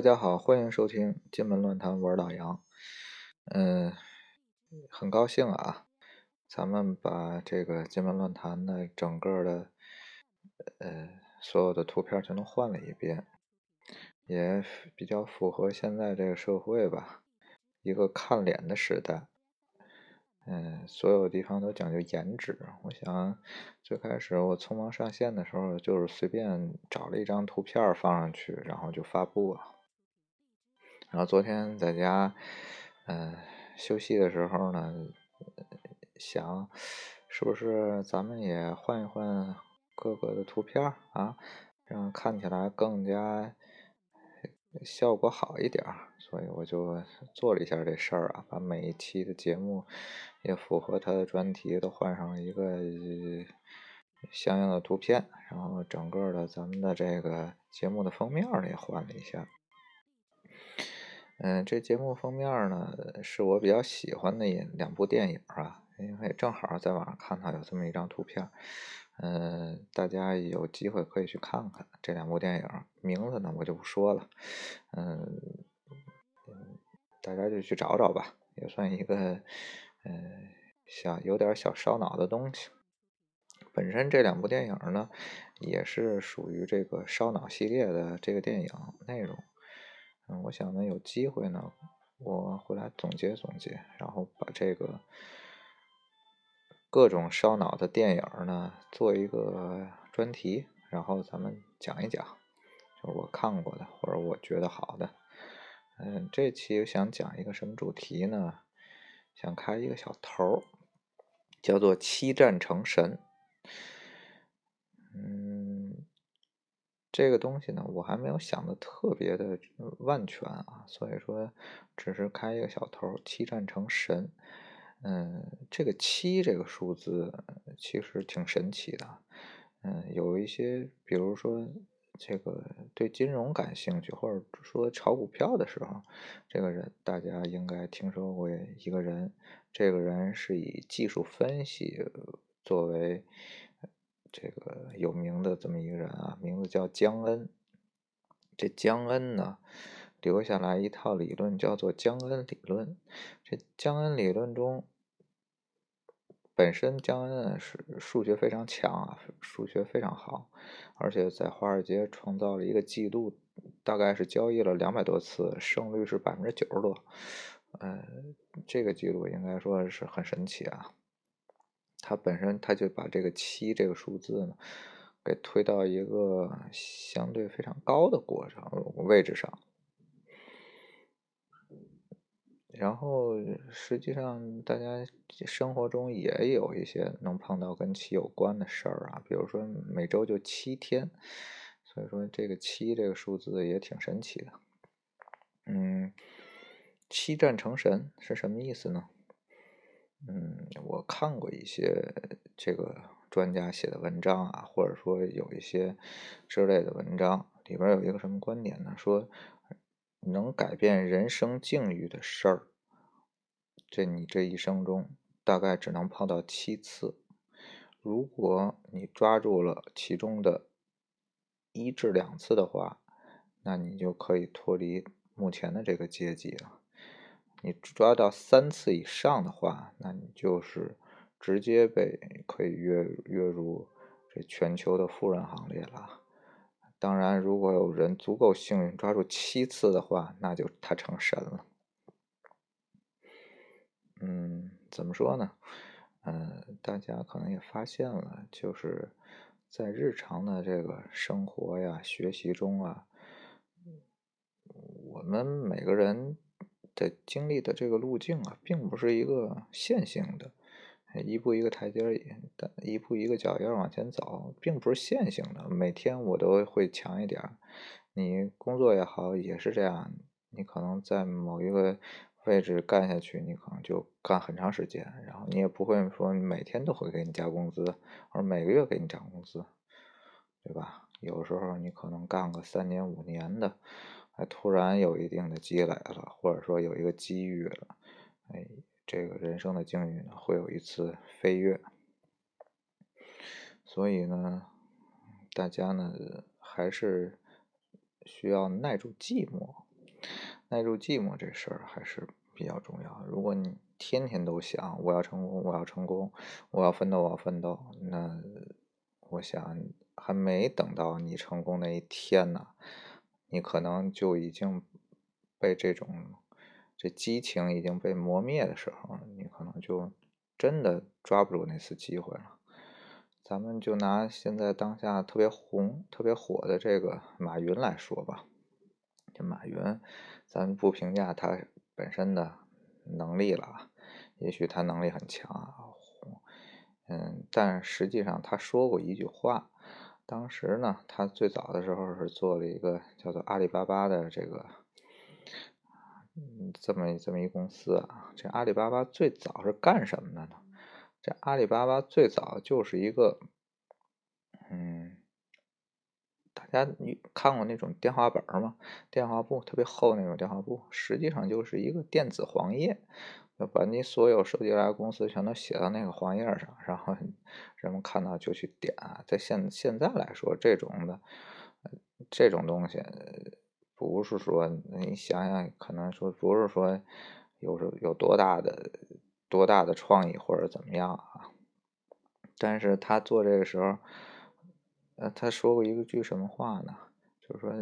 大家好，欢迎收听《金门乱谈》，我是老杨。嗯，很高兴啊，咱们把这个《金门乱谈》的整个的呃所有的图片全都换了一遍，也比较符合现在这个社会吧，一个看脸的时代。嗯，所有地方都讲究颜值。我想最开始我匆忙上线的时候，就是随便找了一张图片放上去，然后就发布了。然后昨天在家，嗯，休息的时候呢，想是不是咱们也换一换各个的图片啊，让看起来更加。效果好一点，所以我就做了一下这事儿啊，把每一期的节目也符合它的专题都换上了一个相应的图片，然后整个的咱们的这个节目的封面也换了一下。嗯，这节目封面呢是我比较喜欢的两部电影啊，因为正好在网上看到有这么一张图片。嗯，大家有机会可以去看看这两部电影，名字呢我就不说了。嗯，大家就去找找吧，也算一个嗯小有点小烧脑的东西。本身这两部电影呢，也是属于这个烧脑系列的这个电影内容。嗯，我想呢有机会呢，我回来总结总结，然后把这个。各种烧脑的电影呢，做一个专题，然后咱们讲一讲，就是我看过的或者我觉得好的。嗯，这期想讲一个什么主题呢？想开一个小头，叫做“七战成神”。这个东西呢，我还没有想的特别的万全啊，所以说只是开一个小头，“七战成神”。嗯，这个七这个数字其实挺神奇的。嗯，有一些，比如说这个对金融感兴趣，或者说炒股票的时候，这个人大家应该听说过一个人。这个人是以技术分析作为这个有名的这么一个人啊，名字叫江恩。这江恩呢？留下来一套理论，叫做江恩理论。这江恩理论中，本身江恩是数学非常强啊，数学非常好，而且在华尔街创造了一个记录，大概是交易了两百多次，胜率是百分之九十多。呃，这个记录应该说是很神奇啊。他本身他就把这个七这个数字呢，给推到一个相对非常高的过程位置上。然后，实际上，大家生活中也有一些能碰到跟七有关的事儿啊，比如说每周就七天，所以说这个七这个数字也挺神奇的。嗯，七战成神是什么意思呢？嗯，我看过一些这个专家写的文章啊，或者说有一些之类的文章，里边有一个什么观点呢？说能改变人生境遇的事儿。这你这一生中大概只能碰到七次，如果你抓住了其中的一至两次的话，那你就可以脱离目前的这个阶级了。你抓到三次以上的话，那你就是直接被可以跃跃入这全球的富人行列了。当然，如果有人足够幸运抓住七次的话，那就他成神了。嗯，怎么说呢？嗯，大家可能也发现了，就是在日常的这个生活呀、学习中啊，我们每个人经历的这个路径啊，并不是一个线性的，一步一个台阶，一步一个脚印往前走，并不是线性的。每天我都会强一点，你工作也好，也是这样，你可能在某一个。位置干下去，你可能就干很长时间，然后你也不会说每天都会给你加工资，或者每个月给你涨工资，对吧？有时候你可能干个三年五年的，突然有一定的积累了，或者说有一个机遇了，哎，这个人生的境遇呢会有一次飞跃。所以呢，大家呢还是需要耐住寂寞。耐住寂寞这事儿还是比较重要。如果你天天都想我要成功，我要成功，我要奋斗，我要奋斗，那我想还没等到你成功那一天呢，你可能就已经被这种这激情已经被磨灭的时候，你可能就真的抓不住那次机会了。咱们就拿现在当下特别红、特别火的这个马云来说吧。这马云，咱不评价他本身的能力了，也许他能力很强啊，嗯，但实际上他说过一句话。当时呢，他最早的时候是做了一个叫做阿里巴巴的这个，嗯，这么这么一公司啊。这阿里巴巴最早是干什么的呢？这阿里巴巴最早就是一个，嗯，大家你看过那种电话本吗？电话簿特别厚那种电话簿，实际上就是一个电子黄页，把你所有收集来的公司全都写到那个黄页上，然后人们看到就去点啊。在现现在来说，这种的这种东西，不是说你想想，可能说不是说有有多大的。多大的创意或者怎么样啊？但是他做这个时候，呃，他说过一句什么话呢？就是说，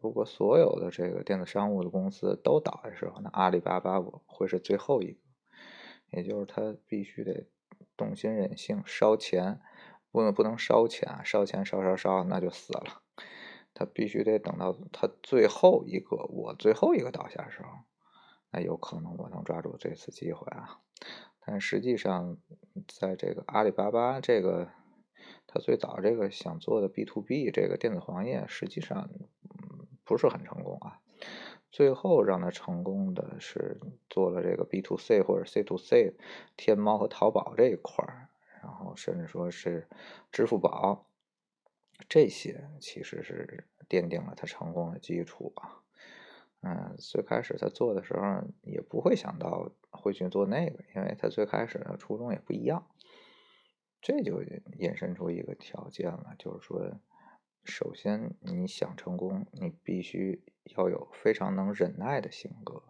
如果所有的这个电子商务的公司都倒的时候，那阿里巴巴会是最后一个。也就是他必须得动心忍性烧钱，不能不能烧钱，烧钱烧烧烧那就死了。他必须得等到他最后一个，我最后一个倒下的时候。那有可能我能抓住这次机会啊，但实际上，在这个阿里巴巴这个，他最早这个想做的 B to B 这个电子黄页，实际上不是很成功啊。最后让他成功的是做了这个 B to C 或者 C to C，天猫和淘宝这一块儿，然后甚至说是支付宝，这些其实是奠定了他成功的基础啊。嗯，最开始他做的时候也不会想到会去做那个，因为他最开始的初衷也不一样。这就引申出一个条件了，就是说，首先你想成功，你必须要有非常能忍耐的性格。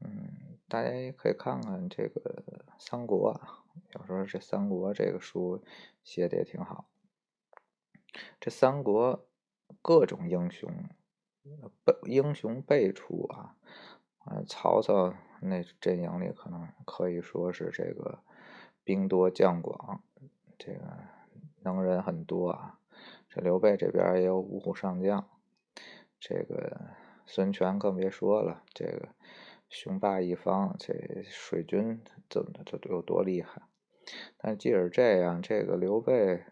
嗯，大家也可以看看这个《三国》啊，有时候这《三国》这个书写的也挺好。这三国各种英雄。英雄辈出啊，啊，曹操那阵营里可能可以说是这个兵多将广，这个能人很多啊。这刘备这边也有五虎上将，这个孙权更别说了，这个雄霸一方，这水军怎么这有多厉害？但即使这样，这个刘备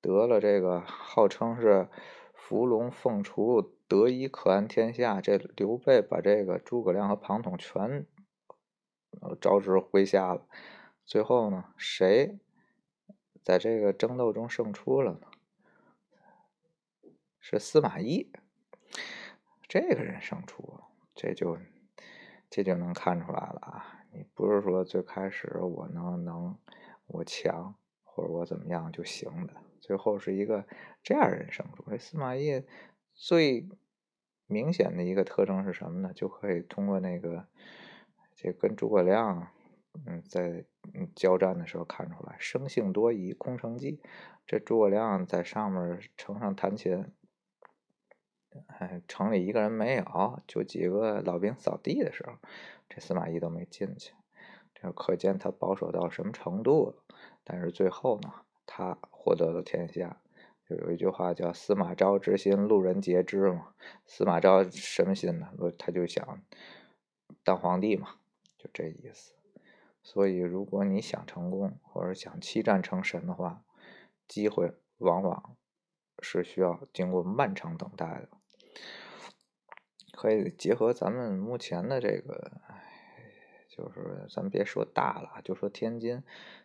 得了这个号称是伏龙凤雏。得一可安天下，这刘备把这个诸葛亮和庞统全招之麾下了。最后呢，谁在这个争斗中胜出了呢？是司马懿，这个人胜出，这就这就能看出来了啊！你不是说最开始我能能我强或者我怎么样就行的，最后是一个这样人胜出。这司马懿。最明显的一个特征是什么呢？就可以通过那个这跟诸葛亮嗯在交战的时候看出来，生性多疑，空城计。这诸葛亮在上面城上弹琴，哎，城里一个人没有，就几个老兵扫地的时候，这司马懿都没进去。这可见他保守到什么程度了。但是最后呢，他获得了天下。就有一句话叫“司马昭之心，路人皆知”嘛。司马昭什么心呢？他就想当皇帝嘛，就这意思。所以，如果你想成功，或者想七战成神的话，机会往往是需要经过漫长等待的。可以结合咱们目前的这个，就是咱别说大了，就说天津，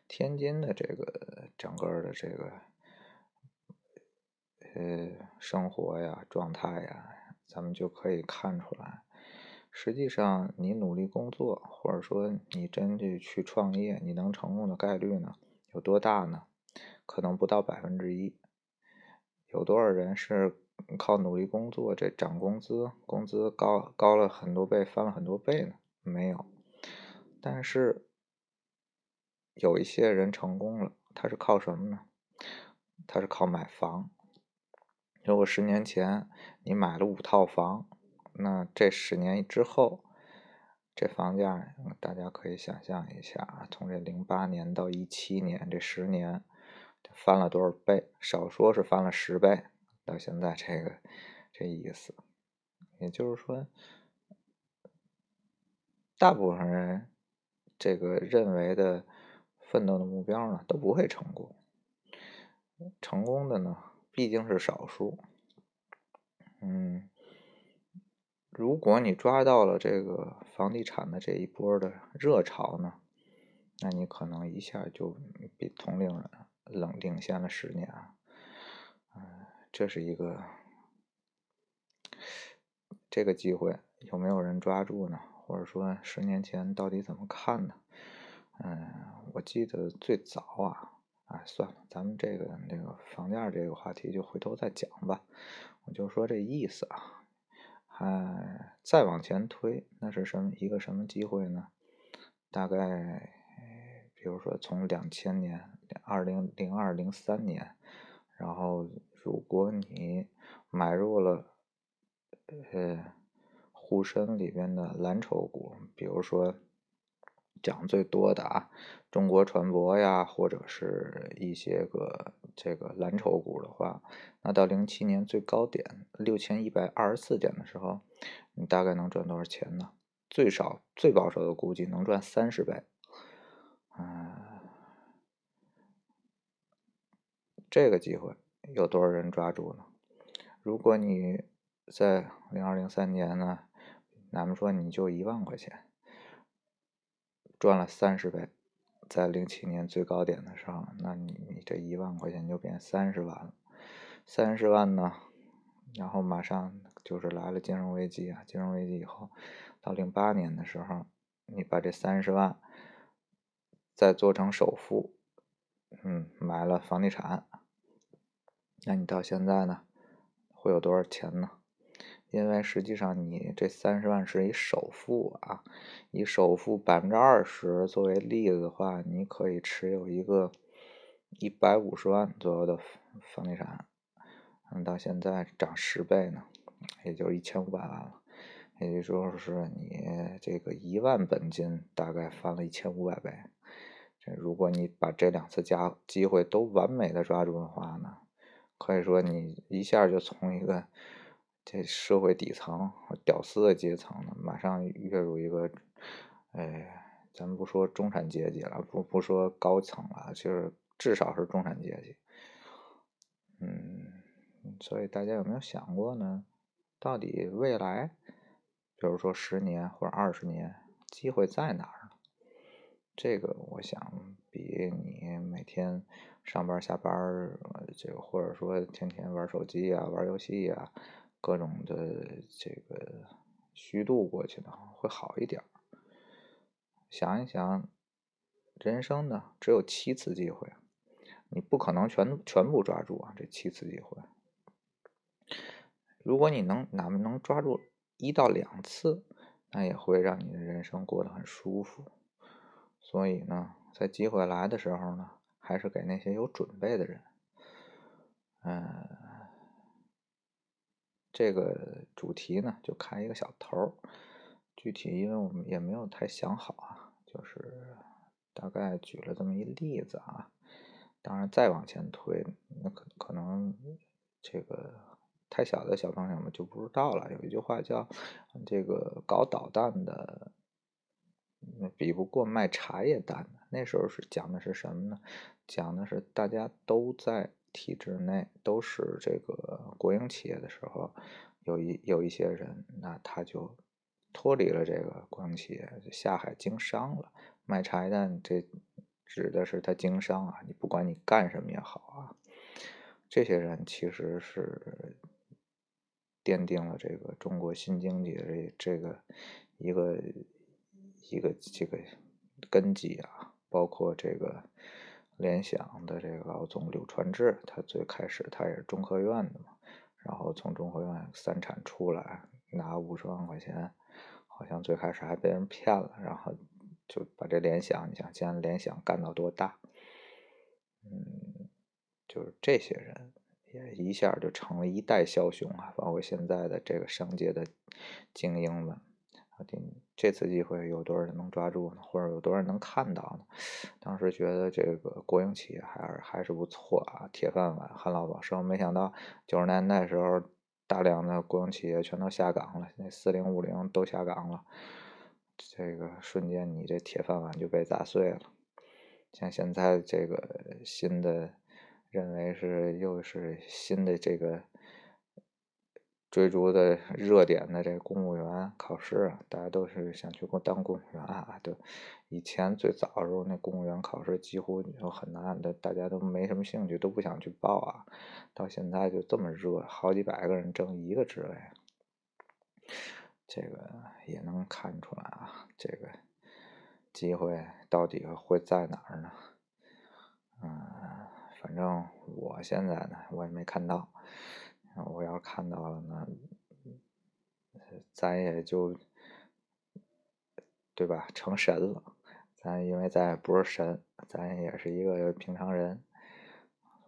天津的这个整个的这个。呃，生活呀，状态呀，咱们就可以看出来。实际上，你努力工作，或者说你真的去创业，你能成功的概率呢，有多大呢？可能不到百分之一。有多少人是靠努力工作，这涨工资，工资高高了很多倍，翻了很多倍呢？没有。但是有一些人成功了，他是靠什么呢？他是靠买房。如果十年前你买了五套房，那这十年之后，这房价大家可以想象一下，从这零八年到一七年这十年。翻了多少倍？少说是翻了十倍。到现在这个这意思，也就是说，大部分人这个认为的奋斗的目标呢，都不会成功。成功的呢，毕竟是少数。嗯，如果你抓到了这个房地产的这一波的热潮呢，那你可能一下就比同龄人。冷领先了十年，这是一个这个机会有没有人抓住呢？或者说十年前到底怎么看呢？嗯，我记得最早啊，哎，算了，咱们这个这个房价这个话题就回头再讲吧。我就说这意思啊，还再往前推，那是什么一个什么机会呢？大概比如说从两千年。二零零二零三年，然后如果你买入了呃沪深里边的蓝筹股，比如说讲最多的啊中国船舶呀，或者是一些个这个蓝筹股的话，那到零七年最高点六千一百二十四点的时候，你大概能赚多少钱呢？最少最保守的估计能赚三十倍，嗯。这个机会有多少人抓住呢？如果你在零二零三年呢，咱们说你就一万块钱赚了三十倍，在零七年最高点的时候，那你你这一万块钱就变三十万了。三十万呢，然后马上就是来了金融危机啊！金融危机以后，到零八年的时候，你把这三十万再做成首付，嗯，买了房地产。那你到现在呢，会有多少钱呢？因为实际上你这三十万是一首付啊，以首付百分之二十作为例子的话，你可以持有一个一百五十万左右的房地产，嗯，到现在涨十倍呢，也就是一千五百万了，也就是说是你这个一万本金大概翻了一千五百倍。这如果你把这两次加机会都完美的抓住的话呢？可以说，你一下就从一个这社会底层屌丝的阶层呢，马上跃入一个，哎，咱们不说中产阶级了，不不说高层了，就是至少是中产阶级。嗯，所以大家有没有想过呢？到底未来，比如说十年或者二十年，机会在哪儿？这个我想比你每天。上班下班这个或者说天天玩手机啊、玩游戏啊，各种的这个虚度过去呢，会好一点。想一想，人生呢只有七次机会，你不可能全全部抓住啊，这七次机会。如果你能哪怕能抓住一到两次，那也会让你的人生过得很舒服。所以呢，在机会来的时候呢。还是给那些有准备的人。嗯，这个主题呢就开一个小头儿，具体因为我们也没有太想好啊，就是大概举了这么一例子啊。当然再往前推，那可可能这个太小的小朋友们就不知道了。有一句话叫“这个搞导弹的比不过卖茶叶蛋的”，那时候是讲的是什么呢？讲的是大家都在体制内，都是这个国营企业的时候，有一有一些人，那他就脱离了这个国营企业，下海经商了。卖茶叶蛋，这指的是他经商啊。你不管你干什么也好啊，这些人其实是奠定了这个中国新经济的这这个一个一个这个根基啊，包括这个。联想的这个老总柳传志，他最开始他也是中科院的嘛，然后从中科院三产出来拿五十万块钱，好像最开始还被人骗了，然后就把这联想，你想现在联想干到多大？嗯，就是这些人也一下就成了一代枭雄啊，包括现在的这个商界的精英们。这次机会有多少人能抓住呢？或者有多少人能看到呢？当时觉得这个国营企业还是还是不错啊，铁饭碗、旱涝保收。没想到九十年代时候，大量的国营企业全都下岗了，那四零五零都下岗了，这个瞬间你这铁饭碗就被砸碎了。像现在这个新的，认为是又是新的这个。追逐的热点的这公务员考试，大家都是想去当公务员啊。对，以前最早的时候，那公务员考试几乎就很难的，大家都没什么兴趣，都不想去报啊。到现在就这么热，好几百个人争一个职位，这个也能看出来啊。这个机会到底会在哪儿呢？嗯，反正我现在呢，我也没看到。我要看到了呢，咱也就对吧？成神了，咱因为咱也不是神，咱也是一个平常人，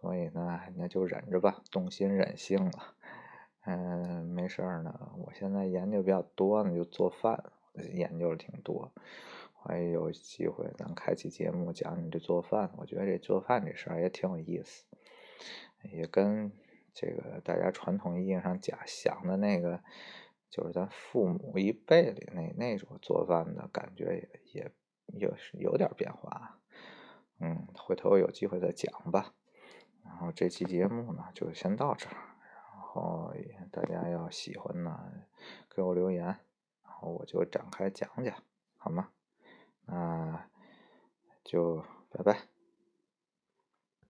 所以呢，那就忍着吧，动心忍性了。嗯，没事儿呢。我现在研究比较多呢，就做饭，研究的挺多。我也有机会，咱开启节目讲你这做饭。我觉得这做饭这事儿也挺有意思，也跟。这个大家传统意义上讲想的那个，就是咱父母一辈里那那种做饭的感觉也也有有点变化，嗯，回头有机会再讲吧。然后这期节目呢就先到这儿，然后大家要喜欢呢给我留言，然后我就展开讲讲，好吗？那就拜拜。